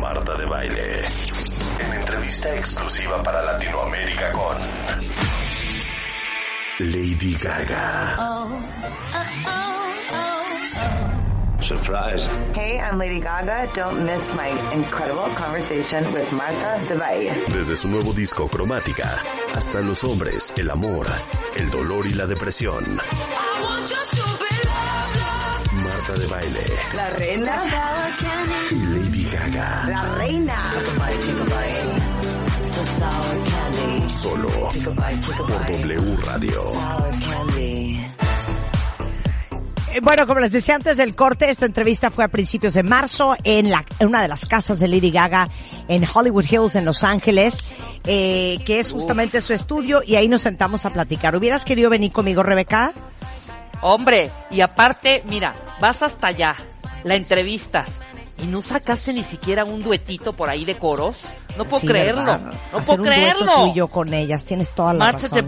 Marta de baile. En entrevista exclusiva para Latinoamérica con Lady Gaga. Surprise. Hey, I'm Lady Gaga. Don't miss my incredible conversation with Martha de Valle. Desde su nuevo disco Cromática hasta los hombres, el amor, el dolor y la depresión. Marta de baile La reina. y Lady Gaga. La reina. Solo por W Radio. Eh, Bueno, como les decía antes del corte, esta entrevista fue a principios de marzo en, la, en una de las casas de Lady Gaga en Hollywood Hills, en Los Ángeles, eh, que es justamente su estudio, y ahí nos sentamos a platicar. ¿Hubieras querido venir conmigo, Rebeca? Hombre, y aparte, mira, vas hasta allá, la entrevistas y no sacaste ni siquiera un duetito por ahí de coros. No puedo Sí, creerlo, ¿verdad? no Hacer puedo un dueto creerlo. tú y yo con ellas, tienes toda la Marta razón.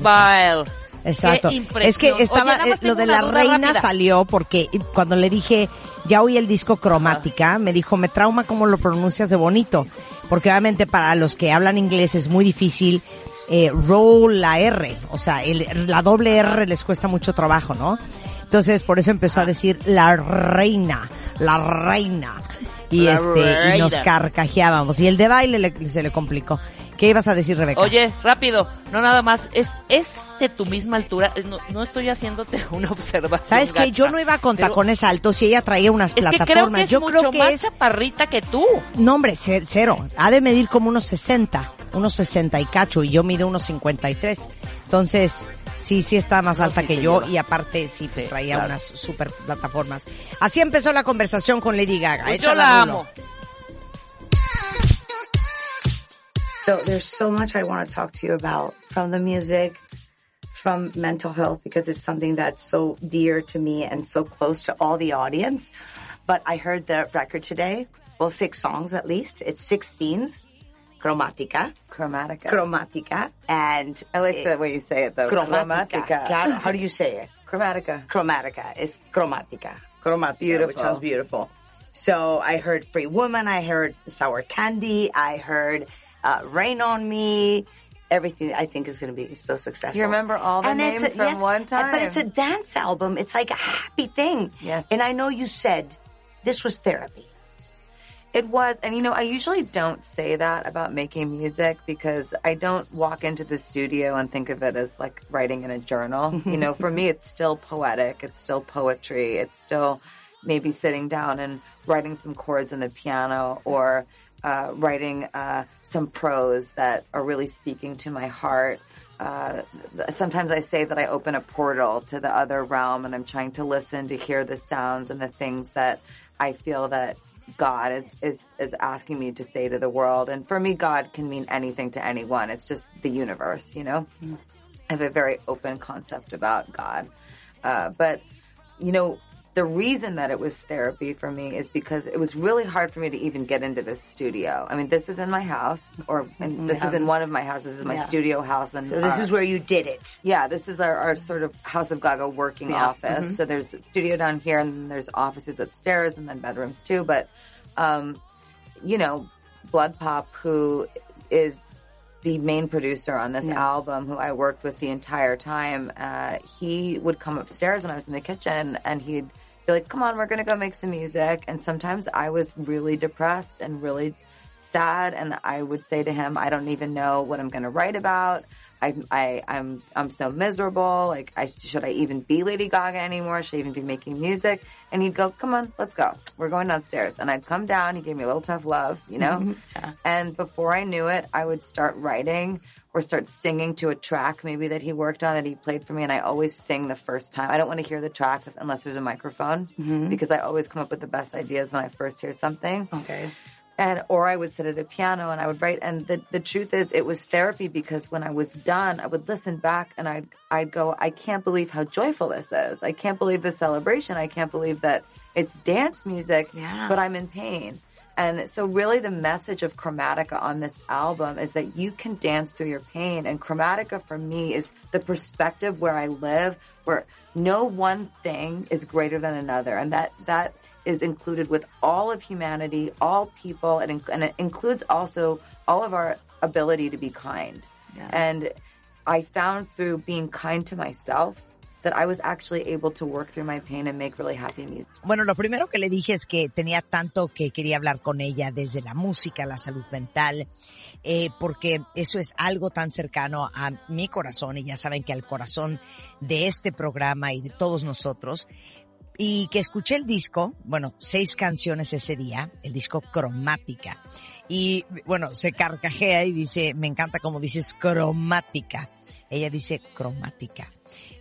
Exacto. Es que estaba, Oye, eh, lo de la reina rápida. salió porque cuando le dije, ya oí el disco cromática, me dijo, me trauma cómo lo pronuncias de bonito. Porque obviamente para los que hablan inglés es muy difícil eh, roll la R. O sea, el- la doble R les cuesta mucho trabajo, ¿no? Entonces por eso empezó a decir la reina, la reina. Y La este, y nos carcajeábamos. Y el de baile le- se le complicó. ¿Qué ibas a decir, Rebeca? Oye, rápido, no nada más, es, es de tu misma altura, no, no estoy haciéndote una observación. ¿Sabes qué? Yo no iba con tacones altos y ella traía unas Es que plataformas. creo que es Yo mucho creo que más es, chaparrita que tú. no hombre, ce- cero. Ha de medir como unos 60, unos 60 y cacho y yo mido unos 53. Entonces, sí, sí está más No, alta sí que yo lleva. y aparte sí, pues, traía claro. unas super plataformas. Así empezó la conversación con Lady Gaga. Pues yo la amo. So there's so much I want to talk to you about from the music, from mental health, because it's something that's so dear to me and so close to all the audience. But I heard the record today, well, six songs at least. It's 16s, Chromatica. Chromatica. Chromatica. And I like the way you say it though. Chromatica. Claro. How do you say it? Chromatica. Chromatica. It's chromatica. Chromatica, which Beautiful. sounds beautiful. So I heard Free Woman. I heard Sour Candy. I heard uh, Rain on Me. Everything I think is going to be so successful. You remember all the And it's names from one time? But it's a dance album. It's like a happy thing. Yes. And I know you said this was therapy. It was, and you know, I usually don't say that about making music because I don't walk into the studio and think of it as like writing in a journal. you know, for me, it's still poetic, it's still poetry, it's still maybe sitting down and writing some chords on the piano or uh, writing uh, some prose that are really speaking to my heart. Uh, sometimes I say that I open a portal to the other realm and I'm trying to listen to hear the sounds and the things that I feel that God is, is, is asking me to say to the world. And for me, God can mean anything to anyone. It's just the universe, you know? I have a very open concept about God. Uh, but, you know, the reason that it was therapy for me is because it was really hard for me to even get into this studio. I mean, this is in my house, or and this is in one of my houses. This is my Yeah. studio house, and So this uh, is where you did it. yeah, this is our, our sort of House of Gaga working Yeah. office. So there's a studio down here, and then there's offices upstairs, and then bedrooms too. But, um, you know, Blood Pop, who is the main producer on this album, who I worked with the entire time, uh, he would come upstairs when I was in the kitchen, and he'd be like, "Come on, we're gonna go make some music." And sometimes I was really depressed and really sad and I would say to him, I don't even know what I'm going to write about. I, I, I'm, I'm so miserable. Like, I, should I even be Lady Gaga anymore? Should I even be making music? And he'd go, come on, let's go. We're going downstairs. And I'd come down. He gave me a little tough love, you know? And before I knew it, I would start writing or start singing to a track maybe that he worked on that he played for me. And I always sing the first time. I don't want to hear the track unless there's a microphone mm-hmm. because I always come up with the best ideas when I first hear something. Okay. and or I would sit at a piano and I would write. And the the truth is, it was therapy because when I was done, I would listen back and I'd I'd go, I can't believe how joyful this is. I can't believe the celebration. I can't believe that it's dance music, Yeah. but I'm in pain. And so really the message of Chromatica on this album is that you can dance through your pain. And Chromatica for me is the perspective where I live, where no one thing is greater than another. And that, that is included with all of humanity, all people, and, and it includes also all of our ability to be kind. Yeah. And I found through being kind to myself that I was actually able to work through my pain and make really happy music. Bueno, lo primero que le dije es que tenía tanto que quería hablar con ella desde la música, la salud mental, eh, porque eso es algo tan cercano a mi corazón y ya saben que al corazón de este programa y de todos nosotros. Y que escuché el disco, bueno, seis canciones ese día, el disco Cromática. Y bueno, se carcajea y dice, me encanta como dices cromática. Ella dice cromática,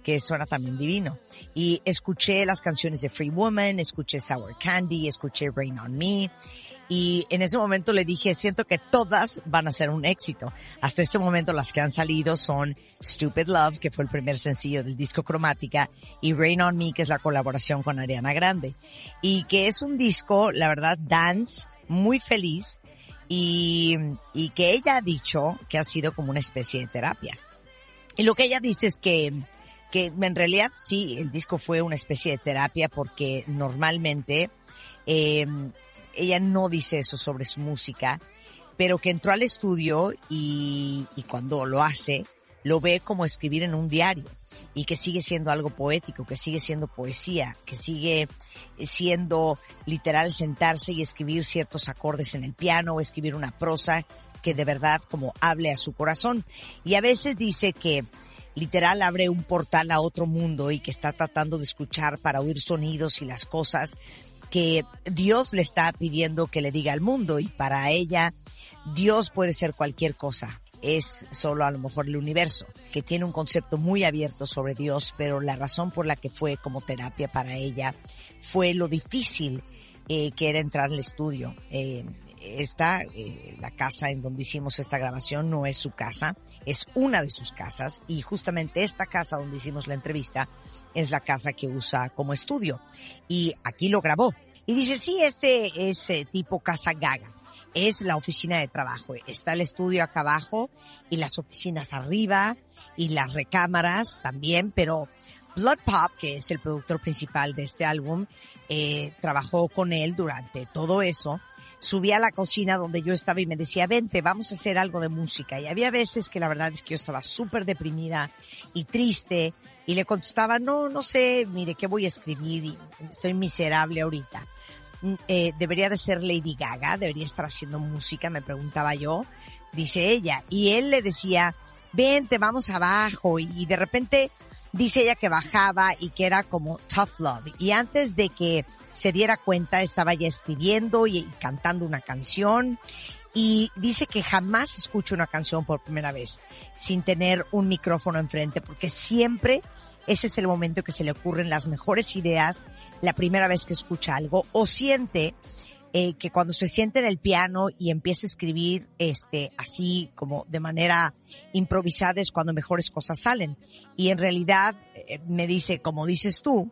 que suena también divino. Y escuché las canciones de Free Woman, escuché Sour Candy, escuché Rain on Me. Y en ese momento le dije, siento que todas van a ser un éxito. Hasta este momento las que han salido son Stupid Love, que fue el primer sencillo del disco Cromática, y Rain on Me, que es la colaboración con Ariana Grande. Y que es un disco, la verdad, dance, muy feliz, y, y que ella ha dicho que ha sido como una especie de terapia. Y lo que ella dice es que, que en realidad sí, el disco fue una especie de terapia porque normalmente eh, ella no dice eso sobre su música, pero que entró al estudio y, y cuando lo hace, lo ve como escribir en un diario y que sigue siendo algo poético, que sigue siendo poesía, que sigue siendo literal sentarse y escribir ciertos acordes en el piano o escribir una prosa que de verdad como hable a su corazón. Y a veces dice que literal abre un portal a otro mundo y que está tratando de escuchar para oír sonidos y las cosas que Dios le está pidiendo que le diga al mundo y para ella Dios puede ser cualquier cosa. Es solo a lo mejor el universo, que tiene un concepto muy abierto sobre Dios, pero la razón por la que fue como terapia para ella fue lo difícil eh, que era entrar al estudio. Eh, esta, eh, la casa en donde hicimos esta grabación no es su casa, es una de sus casas y justamente esta casa donde hicimos la entrevista es la casa que usa como estudio y aquí lo grabó. Y dice, sí, este es tipo casa gaga. Es la oficina de trabajo. Está el estudio acá abajo y las oficinas arriba y las recámaras también, pero Blood Pop, que es el productor principal de este álbum, eh, trabajó con él durante todo eso subí a la cocina donde yo estaba y me decía, vente, vamos a hacer algo de música. Y había veces que la verdad es que yo estaba súper deprimida y triste y le contestaba, no, no sé, mire, ¿qué voy a escribir? Y estoy miserable ahorita. Eh, debería de ser Lady Gaga, debería estar haciendo música, me preguntaba yo, dice ella. Y él le decía, vente, vamos abajo. Y de repente dice ella que bajaba y que era como tough love. Y antes de que se diera cuenta, estaba ya escribiendo y, y cantando una canción. Y dice que jamás escucha una canción por primera vez sin tener un micrófono enfrente, porque siempre ese es el momento que se le ocurren las mejores ideas la primera vez que escucha algo o siente eh, que cuando se siente en el piano y empieza a escribir este así como de manera improvisada es cuando mejores cosas salen. Y en realidad eh, me dice, como dices tú,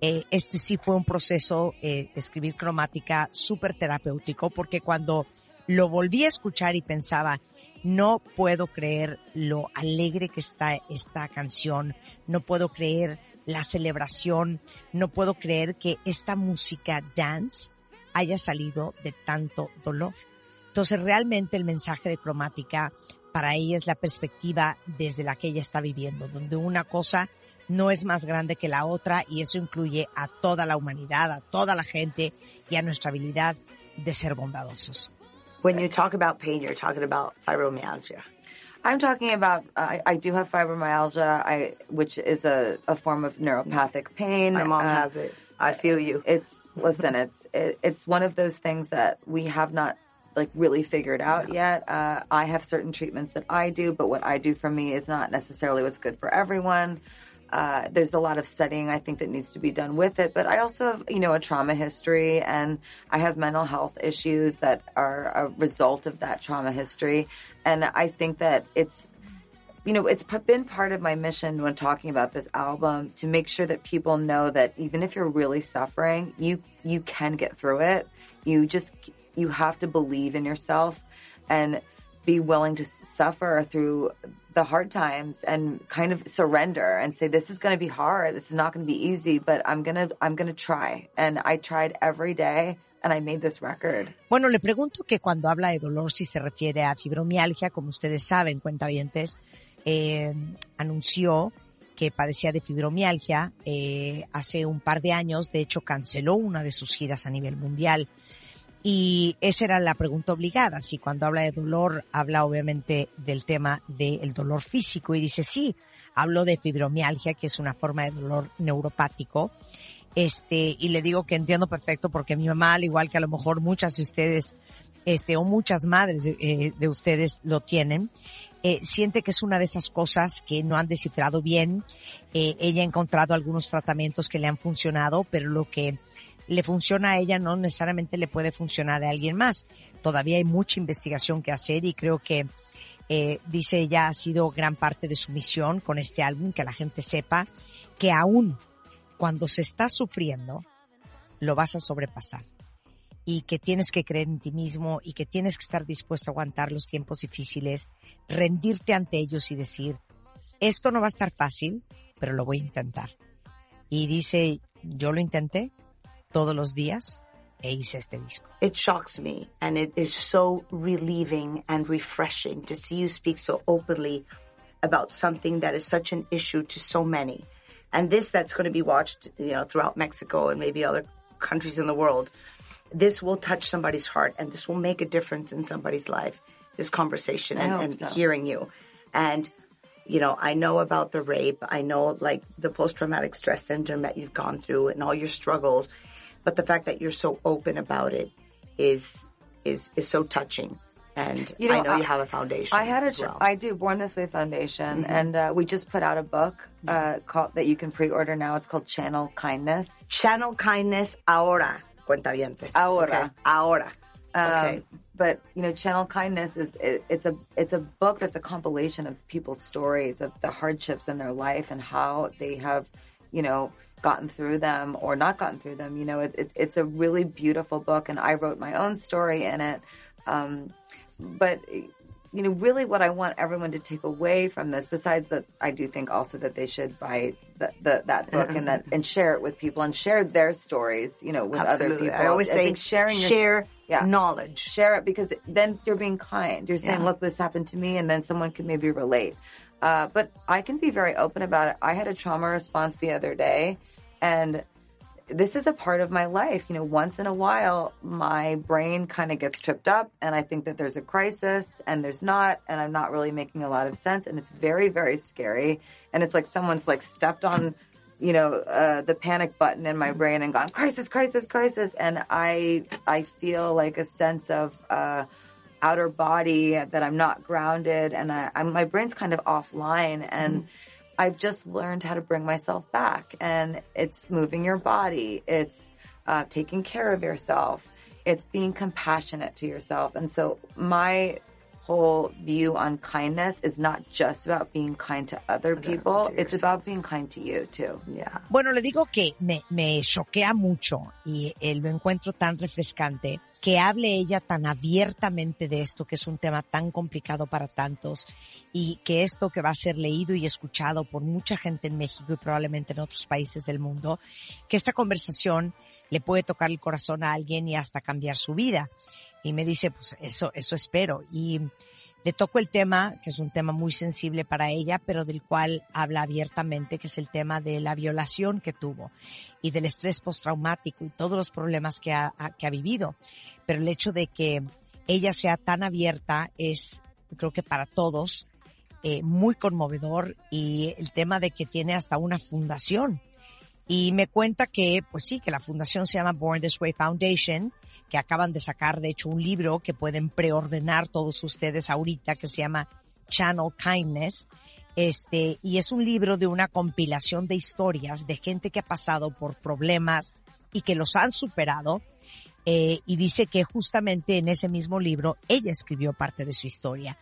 eh, este sí fue un proceso eh, de escribir cromática súper terapéutico porque cuando lo volví a escuchar y pensaba, no puedo creer lo alegre que está esta canción, no puedo creer la celebración, no puedo creer que esta música dance haya salido de tanto dolor. Entonces realmente el mensaje de cromática para ella es la perspectiva desde la que ella está viviendo, donde una cosa no es más grande que la otra y eso incluye a toda la humanidad, a toda la gente y a nuestra habilidad de ser bondadosos. When you talk about pain, you're talking about fibromyalgia. I'm talking about, I, I do have fibromyalgia, I, which is a, a form of neuropathic pain. My mom Uh, has it. I feel you. It's, listen, it's, it, it's one of those things that we have not like really figured out yet. Uh, I have certain treatments that I do, but what I do for me is not necessarily what's good for everyone. uh, there's a lot of studying I think that needs to be done with it. But I also have, you know, a trauma history and I have mental health issues that are a result of that trauma history. And I think that it's, you know, it's been part of my mission when talking about this album to make sure that people know that even if you're really suffering, you, you can get through it. You just, you have to believe in yourself and be willing to suffer through the hard times and kind of surrender and say this is going to be hard. This is not going to be easy but i'm going to i'm going to try. And i tried every day and i made this record. Bueno le pregunto que cuando habla de dolor si se refiere a fibromialgia como ustedes saben cuentavientes eh, anunció que padecía de fibromialgia eh, hace un par de años de hecho canceló una de sus giras a nivel mundial y esa era la pregunta obligada. Si cuando habla de dolor, habla obviamente del tema del dolor físico y dice, sí, hablo de fibromialgia, que es una forma de dolor neuropático. Este, y le digo que entiendo perfecto porque mi mamá, al igual que a lo mejor muchas de ustedes, este, o muchas madres eh, de ustedes lo tienen, eh, siente que es una de esas cosas que no han descifrado bien. Eh, ella ha encontrado algunos tratamientos que le han funcionado, pero lo que le funciona a ella no necesariamente le puede funcionar a alguien más. Todavía hay mucha investigación que hacer y creo que eh, dice ella ha sido gran parte de su misión con este álbum, que la gente sepa que aún cuando se está sufriendo, lo vas a sobrepasar. Y que tienes que creer en ti mismo y que tienes que estar dispuesto a aguantar los tiempos difíciles, rendirte ante ellos y decir, esto no va a estar fácil, pero lo voy a intentar. Y dice, yo lo intenté, todos los días e hice este disco. It shocks me and it is so relieving and refreshing to see you speak so openly about something that is such an issue to so many. And this that's going to be watched, you know, throughout Mexico and maybe other countries in the world. This will touch somebody's heart and this will make a difference in somebody's life. This conversation and, and so. hearing you. And you know, I know about the rape. I know like the post traumatic stress syndrome that you've gone through and all your struggles. But the fact that you're so open about it is is is so touching. And you know, I know I, you have a foundation. I had a, well. I do Born This Way Foundation, mm-hmm. and uh, we just put out a book uh, mm-hmm. called that you can pre-order now. It's called Channel Kindness. Channel Kindness ahora, cuentavientes. Ahora, okay. ahora. Um, okay. But you know, Channel Kindness is it, it's a it's a book that's a compilation of people's stories of the hardships in their life and how they have, you know, gotten through them or not gotten through them. You know, it's it's, it's a really beautiful book, and I wrote my own story in it. Um, but you know, really, what I want everyone to take away from this, besides that, I do think also that they should buy the, the, that book and that and share it with people and share their stories. You know, with Absolutely. other people. I always I say sharing share your, yeah, knowledge, share it because then you're being kind. You're saying, yeah. "Look, this happened to me," and then someone can maybe relate. Uh, but I can be very open about it. I had a trauma response the other day, and this is a part of my life. You know, once in a while, my brain kind of gets tripped up, and I think that there's a crisis, and there's not, and I'm not really making a lot of sense, and it's very, very scary. And it's like someone's like stepped on, you know, uh, the panic button in my brain and gone crisis, crisis, crisis, and I, I feel like a sense of. Uh, outer body that I'm not grounded and I, I'm, my brain's kind of offline and mm. I've just learned how to bring myself back and it's moving your body. It's uh, taking care of yourself. It's being compassionate to yourself. And so my whole view on kindness is not just about being kind to other people. It's about being kind to you too. Yeah. Bueno, le digo que me, me choquea mucho y eh, lo encuentro tan refrescante que hable ella tan abiertamente de esto, que es un tema tan complicado para tantos y que esto que va a ser leído y escuchado por mucha gente en México y probablemente en otros países del mundo, que esta conversación le puede tocar el corazón a alguien y hasta cambiar su vida. Y me dice, pues eso, eso espero. Y le toco el tema, que es un tema muy sensible para ella, pero del cual habla abiertamente, que es el tema de la violación que tuvo y del estrés postraumático y todos los problemas que ha, que ha vivido. Pero el hecho de que ella sea tan abierta es, creo que para todos, eh, muy conmovedor y el tema de que tiene hasta una fundación. Y me cuenta que, pues sí, que la fundación se llama Born This Way Foundation que acaban de sacar, de hecho, un libro que pueden preordenar todos ustedes ahorita que se llama Channel Kindness. Este, y es un libro de una compilación de historias de gente que ha pasado por problemas y que los han superado. Eh, y dice que justamente en ese mismo libro ella escribió parte de su historia.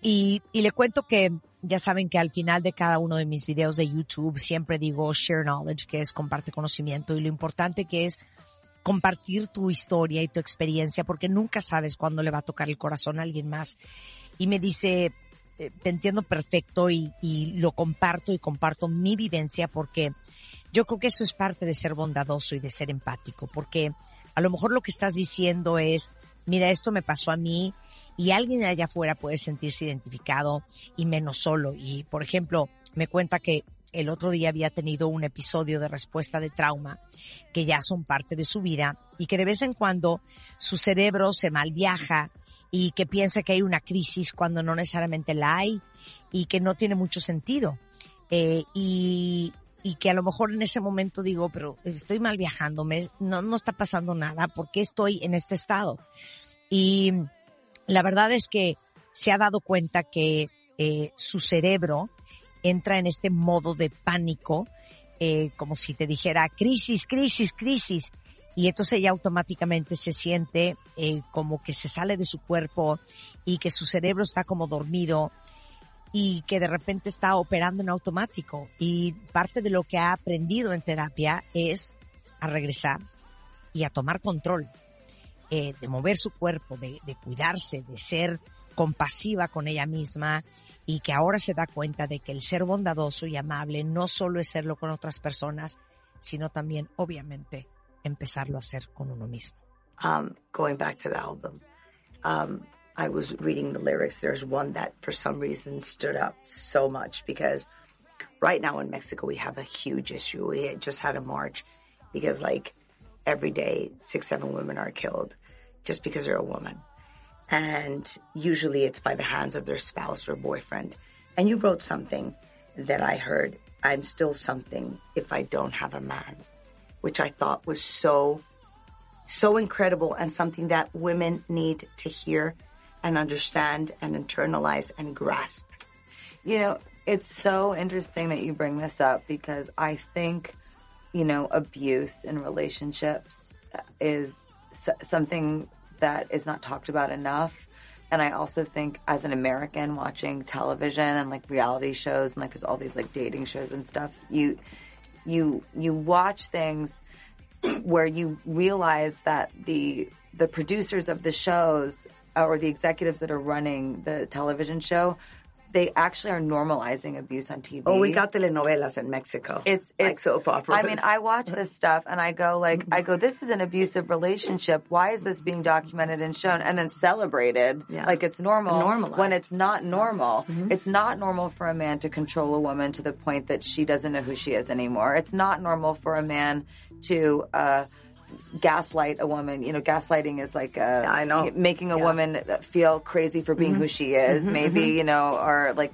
Y, y le cuento que ya saben que al final de cada uno de mis videos de YouTube siempre digo share knowledge, que es comparte conocimiento y lo importante que es compartir tu historia y tu experiencia porque nunca sabes cuándo le va a tocar el corazón a alguien más. Y me dice, eh, te entiendo perfecto y, y lo comparto y comparto mi vivencia porque yo creo que eso es parte de ser bondadoso y de ser empático porque a lo mejor lo que estás diciendo es, mira, esto me pasó a mí y alguien allá afuera puede sentirse identificado y menos solo. Y, por ejemplo, me cuenta que el otro día había tenido un episodio de respuesta de trauma que ya son parte de su vida y que de vez en cuando su cerebro se malviaja y que piensa que hay una crisis cuando no necesariamente la hay y que no tiene mucho sentido. Eh, y, que a lo mejor en ese momento digo, pero estoy mal viajando, me, no, no está pasando nada, ¿por qué estoy en este estado? Y la verdad es que se ha dado cuenta que eh, su cerebro entra en este modo de pánico, eh, como si te dijera crisis, crisis, crisis. Y entonces ella automáticamente se siente eh, como que se sale de su cuerpo y que su cerebro está como dormido y que de repente está operando en automático. Y parte de lo que ha aprendido en terapia es a regresar y a tomar control, eh, de mover su cuerpo, de, de cuidarse, de ser compasiva con ella misma y que ahora se da cuenta de que el ser bondadoso y amable no solo es serlo con otras personas, sino también, obviamente, empezarlo a hacer con uno mismo. um, going back to the album, um, I was reading the lyrics. There's one that for some reason stood out so much because right now in Mexico we have a huge issue. We just had a march because like every day six, seven women are killed just because they're a woman. And usually it's by the hands of their spouse or boyfriend. And you wrote something that I heard, I'm still something if I don't have a man, which I thought was so so incredible and something that women need to hear and understand and internalize and grasp. You know, it's so interesting that you bring this up because I think, you know, abuse in relationships is something that is not talked about enough. And I also think as an American watching television and like reality shows and like there's all these like dating shows and stuff, you, you, you watch things where you realize that the the producers of the shows or the executives that are running the television show they actually are normalizing abuse on TV. Oh, we got telenovelas in Mexico. It's like it's soap operas. I mean, I watch this stuff and I go like, I go, this is an abusive relationship. Why is this being documented and shown and then celebrated Yeah. like it's normal Normalized. when it's not normal? It's not normal for a man to control a woman to the point that she doesn't know who she is anymore. It's not normal for a man to. uh gaslight a woman. You know, gaslighting is like uh, I know. making a Yeah. woman feel crazy for being who she is, maybe, you know, or like,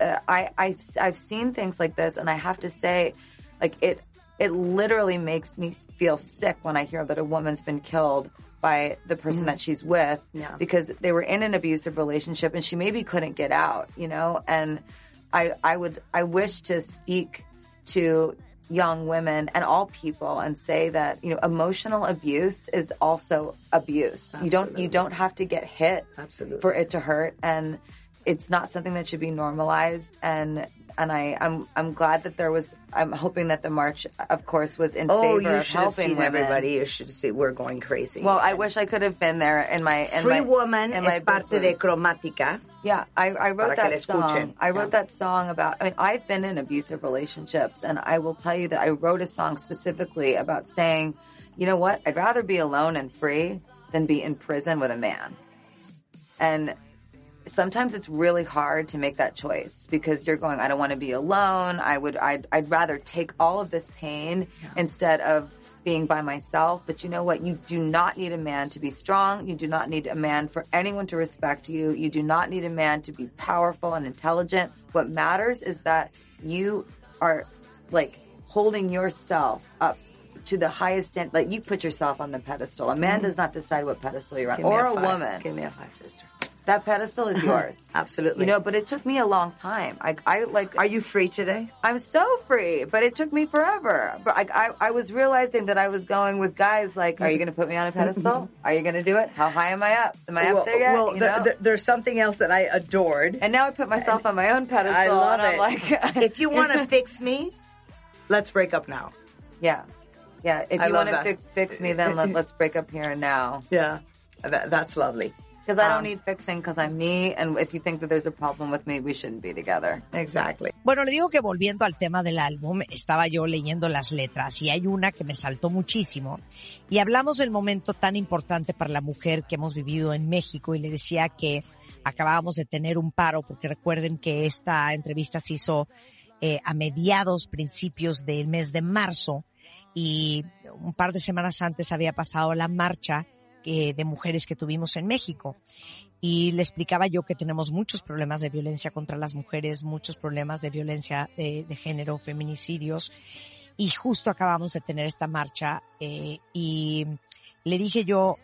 uh, I, I've, I've seen things like this and I have to say, like it, it literally makes me feel sick when I hear that a woman's been killed by the person that she's with Yeah. because they were in an abusive relationship and she maybe couldn't get out, you know, and I, I would, I wish to speak to young women and all people and say that, you know, emotional abuse is also abuse. You don't, you don't have to get hit Absolutely. for it to hurt and it's not something that should be normalized and and I, I'm I'm glad that there was I'm hoping that the march of course was in oh, favor you of should have helping seen women. everybody. You should see. We're going crazy. Well, I wish I could have been there in my in Free my, Woman in my es parte de. Cromática. Yeah, I, I wrote that song. I wrote Yeah. that song about. I mean, I've been in abusive relationships, and I will tell you that I wrote a song specifically about saying, you know what? I'd rather be alone and free than be in prison with a man. And sometimes it's really hard to make that choice because you're going, I don't want to be alone. I would, I'd, I'd rather take all of this pain instead of being by myself. But you know what? You do not need a man to be strong. You do not need a man for anyone to respect you. You do not need a man to be powerful and intelligent. What matters is that you are like holding yourself up to the highest end. Like you put yourself on the pedestal. A man mm-hmm. does not decide what pedestal you're on, Give or a a woman. Give me a five, sister. That pedestal is yours. Absolutely. You know, but it took me a long time. I, I like. Are you free today? I'm so free, but it took me forever. But I, I, I was realizing that I was going with guys like, are you going to put me on a pedestal? Are you going to do it? How high am I up? Am I well, up there yet? well You know? there- there's something else that I adored. and now I put myself on my own pedestal. I love it. like, if you want to fix me, let's break up now. yeah, yeah. If I you want to fix fix me, then let, let's break up here and now. Yeah, that, that's lovely. Because I don't Um, need fixing because I'm me. And if you think that there's a problem with me, we shouldn't be together. Exactly. Bueno, le digo que volviendo al tema del álbum, estaba yo leyendo las letras y hay una que me saltó muchísimo. Y hablamos del momento tan importante para la mujer que hemos vivido en México y le decía que acabábamos de tener un paro porque recuerden que esta entrevista se hizo eh, a mediados, principios del mes de marzo y un par de semanas antes había pasado la marcha eh, de mujeres que tuvimos en México. Y le explicaba yo que tenemos muchos problemas de violencia contra las mujeres, muchos problemas de violencia de, de género, feminicidios, y justo acabamos de tener esta marcha eh, y le dije yo,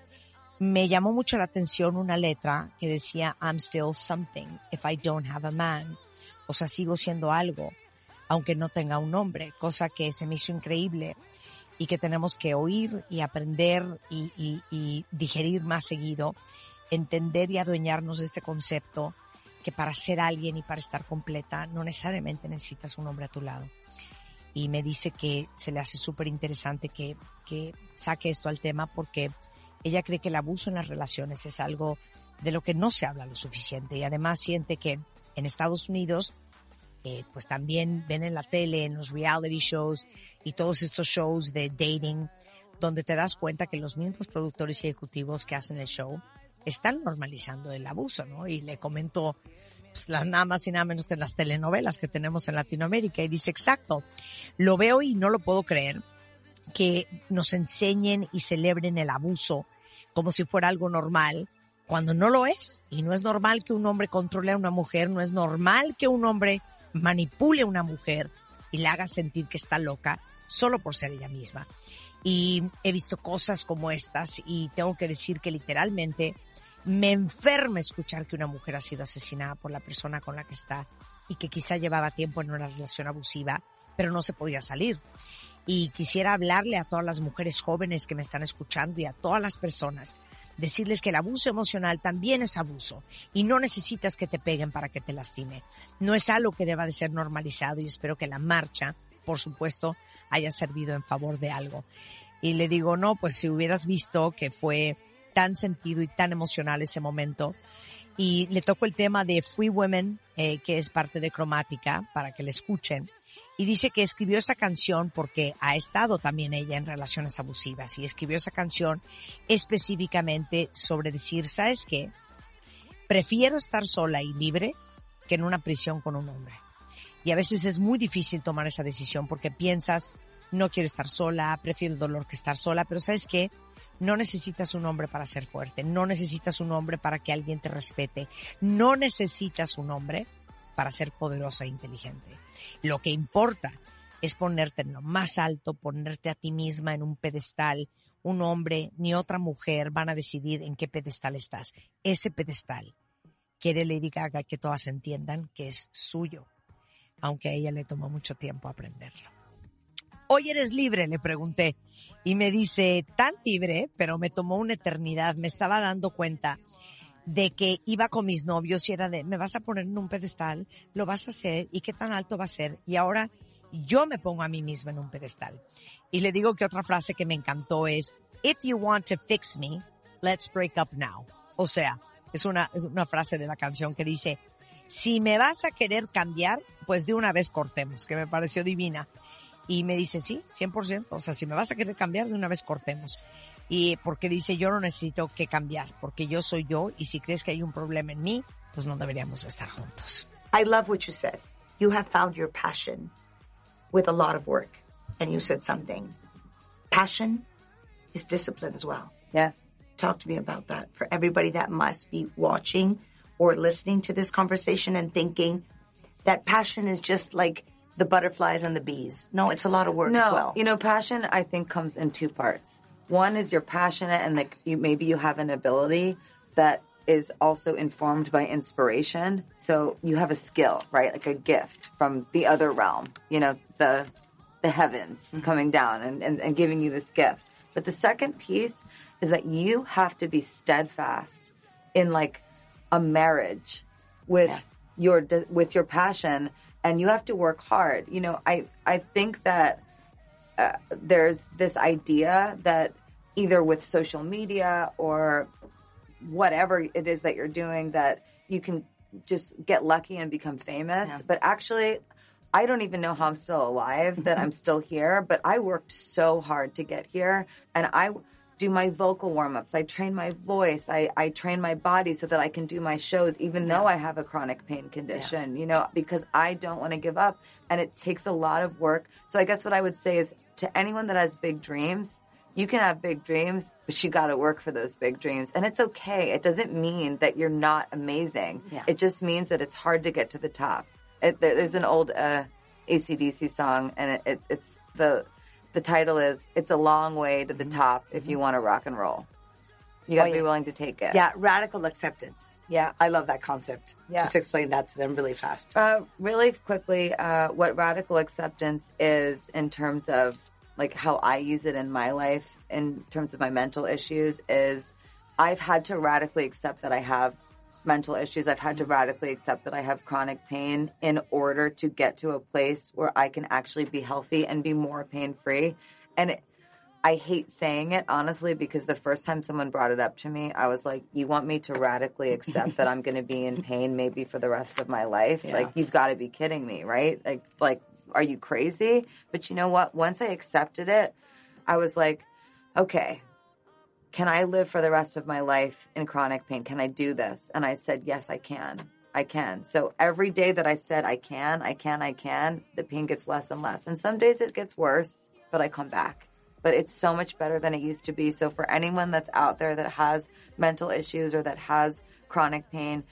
me llamó mucho la atención una letra que decía, I'm still something if I don't have a man, o sea, sigo siendo algo, aunque no tenga un nombre, cosa que se me hizo increíble y que tenemos que oír y aprender y, y- y digerir más seguido entender y adueñarnos de este concepto que para ser alguien y para estar completa no necesariamente necesitas un hombre a tu lado. Y me dice que se le hace súper interesante que, que saque esto al tema porque ella cree que el abuso en las relaciones es algo de lo que no se habla lo suficiente y además siente que en Estados Unidos eh, pues también ven en la tele, en los reality shows y todos estos shows de dating donde te das cuenta que los mismos productores y ejecutivos que hacen el show están normalizando el abuso, ¿no? Y le comento pues, la, nada más y nada menos que las telenovelas que tenemos en Latinoamérica y dice, exacto, lo veo y no lo puedo creer, que nos enseñen y celebren el abuso como si fuera algo normal, cuando no lo es. Y no es normal que un hombre controle a una mujer, no es normal que un hombre manipule a una mujer y la haga sentir que está loca solo por ser ella misma. Y he visto cosas como estas y tengo que decir que literalmente me enferma escuchar que una mujer ha sido asesinada por la persona con la que está y que quizá llevaba tiempo en una relación abusiva, pero no se podía salir. Y quisiera hablarle a todas las mujeres jóvenes que me están escuchando y a todas las personas, decirles que el abuso emocional también es abuso y no necesitas que te peguen para que te lastime. No es algo que deba de ser normalizado y espero que la marcha, por supuesto, haya servido en favor de algo. Y le digo, no, pues si hubieras visto que fue tan sentido y tan emocional ese momento. Y le toco el tema de Free Women, eh, que es parte de Cromática, para que le escuchen. Y dice que escribió esa canción porque ha estado también ella en relaciones abusivas y escribió esa canción específicamente sobre decir, ¿sabes qué? Prefiero estar sola y libre que en una prisión con un hombre. Y a veces es muy difícil tomar esa decisión porque piensas, no quiero estar sola, prefiero el dolor que estar sola, pero ¿sabes qué? No necesitas un hombre para ser fuerte, no necesitas un hombre para que alguien te respete, no necesitas un hombre para ser poderosa e inteligente. Lo que importa es ponerte en lo más alto, ponerte a ti misma en un pedestal. Un hombre ni otra mujer van a decidir en qué pedestal estás. Ese pedestal quiere Lady Gaga que todas entiendan que es suyo, aunque a ella le tomó mucho tiempo aprenderlo. Hoy eres libre, le pregunté. Y me dice, tan libre, pero me tomó una eternidad. Me estaba dando cuenta de que iba con mis novios y era de, me vas a poner en un pedestal, lo vas a hacer y qué tan alto va a ser. Y ahora yo me pongo a mí misma en un pedestal. Y le digo que otra frase que me encantó es, if you want to fix me, let's break up now. O sea, es una, es una frase de la canción que dice, si me vas a querer cambiar, pues de una vez cortemos, que me pareció divina. Y me dice, sí, 100%. O sea, si me vas a querer cambiar, de una vez cortemos. Y porque dice, yo no necesito que cambiar, porque yo soy yo y si crees que hay un problema en mí, pues no deberíamos estar juntos. I love what you said. You have found your passion with a lot of work. And you said something. Passion is discipline as well. Yes. Talk to me about that for everybody that must be watching or listening to this conversation and thinking that passion is just like the butterflies and the bees. No, it's a lot of work no, as well. you know, passion I think comes in two parts. One is you're passionate and like you maybe you have an ability that is also informed by inspiration. So you have a skill, right? Like a gift from the other realm, you know, the the heavens mm-hmm. coming down and, and, and giving you this gift. But the second piece is that you have to be steadfast in like a marriage with your with your passion and you have to work hard. You know, I I think that uh, there's this idea that either with social media or whatever it is that you're doing that you can just get lucky and become famous. But actually, I don't even know how I'm still alive, that I'm still here, but I worked so hard to get here and I do my vocal warm ups. I train my voice. I, I train my body so that I can do my shows, even though I have a chronic pain condition, you know, because I don't want to give up and it takes a lot of work. So I guess what I would say is to anyone that has big dreams, you can have big dreams, but you got to work for those big dreams. And it's okay. It doesn't mean that you're not amazing. Yeah. It just means that it's hard to get to the top. It, there's an old uh, ACDC song, and it, it, it's the the title is "It's a long way to the top if you want to rock and roll." You got to Oh, be willing to take it. Yeah, radical acceptance. yeah. I love that concept. Yeah. Just explain that to them really fast. Uh, really quickly, uh, what radical acceptance is in terms of like how I use it in my life, in terms of my mental issues, is I've had to radically accept that I have mental issues. I've had to mm-hmm. radically accept that I have chronic pain in order to get to a place where I can actually be healthy and be more pain free. And it, I hate saying it honestly because the first time someone brought it up to me, I was like, "You want me to radically accept that I'm going to be in pain maybe for the rest of my life? Like you've got to be kidding me, right? Like like are you crazy?" But you know what? Once I accepted it, I was like, "Okay, can I live for the rest of my life in chronic pain? Can I do this?" And I said, "Yes, I can." I can. So every day that I said I can, I can, I can, the pain gets less and less. And some days it gets worse, but I come back but it's so much better than it used to be. So for anyone that's out there that has mental issues or that has chronic pain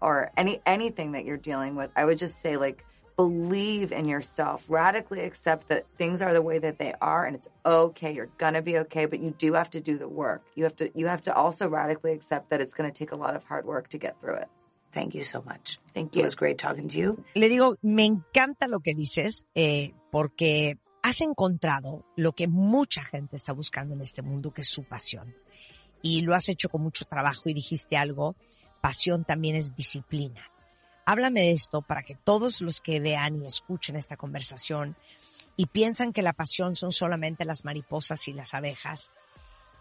or any anything that you're dealing with, I would just say like believe in yourself. Radically accept that things are the way that they are and it's okay. You're going to be okay, but you do have to do the work. You have to you have to also radically accept that it's going to take a lot of hard work to get through it. Thank you so much. Thank It you. was great talking to you. Le digo, me encanta lo que dices, eh, porque has encontrado lo que mucha gente está buscando en este mundo, que es su pasión. Y lo has hecho con mucho trabajo y dijiste algo, pasión también es disciplina. Háblame de esto para que todos los que vean y escuchen esta conversación y piensan que la pasión son solamente las mariposas y las abejas,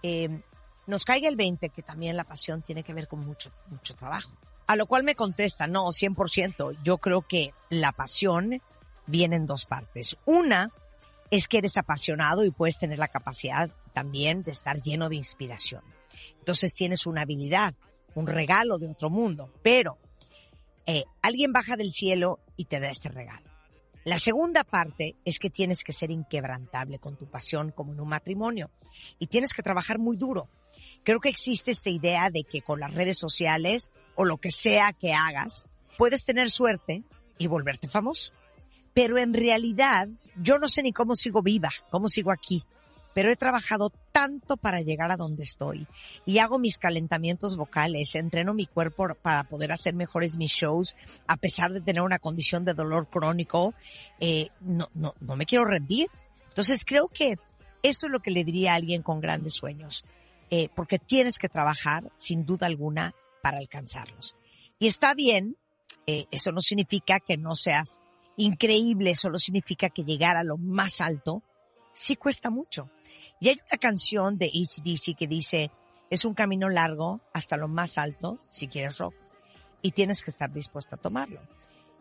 eh, nos caiga el 20 que también la pasión tiene que ver con mucho, mucho trabajo. A lo cual me contesta, no, 100%. Yo creo que la pasión viene en dos partes. Una es que eres apasionado y puedes tener la capacidad también de estar lleno de inspiración. Entonces tienes una habilidad, un regalo de otro mundo, pero eh, alguien baja del cielo y te da este regalo. La segunda parte es que tienes que ser inquebrantable con tu pasión como en un matrimonio y tienes que trabajar muy duro. Creo que existe esta idea de que con las redes sociales o lo que sea que hagas, puedes tener suerte y volverte famoso. Pero en realidad, yo no sé ni cómo sigo viva, cómo sigo aquí, pero he trabajado tanto para llegar a donde estoy y hago mis calentamientos vocales, entreno mi cuerpo para poder hacer mejores mis shows, a pesar de tener una condición de dolor crónico, eh, no, no, no me quiero rendir. Entonces creo que eso es lo que le diría a alguien con grandes sueños, eh, porque tienes que trabajar sin duda alguna para alcanzarlos. Y está bien, eh, eso no significa que no seas increíble, solo significa que llegar a lo más alto sí cuesta mucho. Y hay una canción de ACDC que dice, es un camino largo hasta lo más alto si quieres rock. Y tienes que estar dispuesto a tomarlo.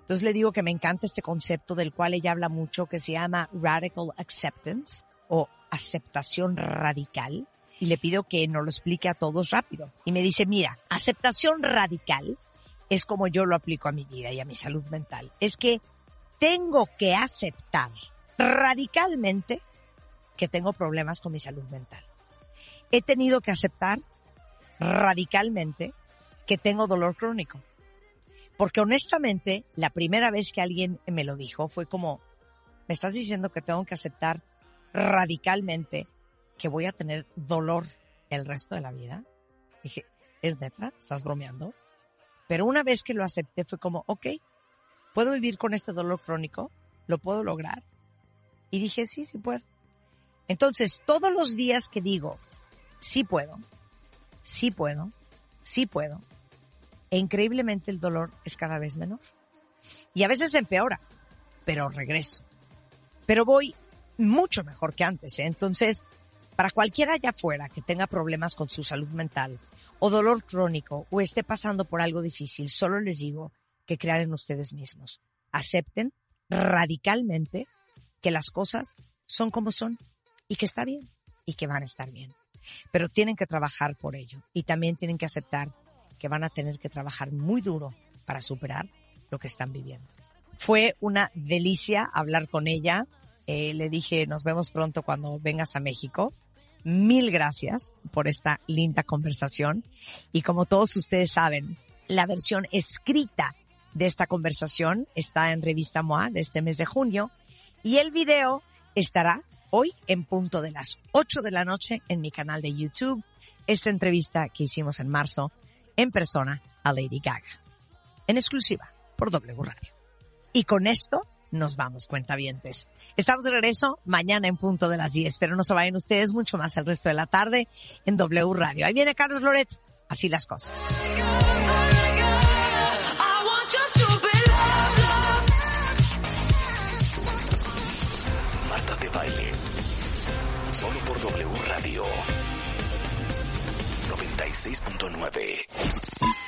Entonces le digo que me encanta este concepto del cual ella habla mucho que se llama radical acceptance o aceptación radical. Y le pido que nos lo explique a todos rápido. Y me dice, mira, aceptación radical es como yo lo aplico a mi vida y a mi salud mental. Es que tengo que aceptar radicalmente que tengo problemas con mi salud mental. He tenido que aceptar radicalmente que tengo dolor crónico. Porque honestamente, la primera vez que alguien me lo dijo fue como, me estás diciendo que tengo que aceptar radicalmente que voy a tener dolor el resto de la vida. Dije, ¿es neta? ¿Estás bromeando? Pero una vez que lo acepté fue como, ok, ¿puedo vivir con este dolor crónico? ¿Lo puedo lograr? Y dije, sí, sí puedo. Entonces, todos los días que digo, sí puedo, sí puedo, sí puedo, e increíblemente el dolor es cada vez menor. Y a veces empeora, pero regreso. Pero voy mucho mejor que antes. ¿eh? Entonces, para cualquiera allá afuera que tenga problemas con su salud mental o dolor crónico o esté pasando por algo difícil, solo les digo que crean en ustedes mismos. Acepten radicalmente que las cosas son como son y que está bien y que van a estar bien. Pero tienen que trabajar por ello y también tienen que aceptar que van a tener que trabajar muy duro para superar lo que están viviendo. Fue una delicia hablar con ella. Eh, le dije, nos vemos pronto cuando vengas a México. Mil gracias por esta linda conversación. Y como todos ustedes saben, la versión escrita de esta conversación está en Revista MOA de este mes de junio. Y el video estará hoy en punto de las 8 de la noche en mi canal de YouTube. Esta entrevista que hicimos en marzo en persona a Lady Gaga. En exclusiva por W Radio. Y con esto nos vamos, cuentavientes. Estamos de regreso mañana en punto de las 10, pero no se vayan ustedes mucho más el resto de la tarde en W Radio. Ahí viene Carlos Loret. Así las cosas. Radio. 96.9.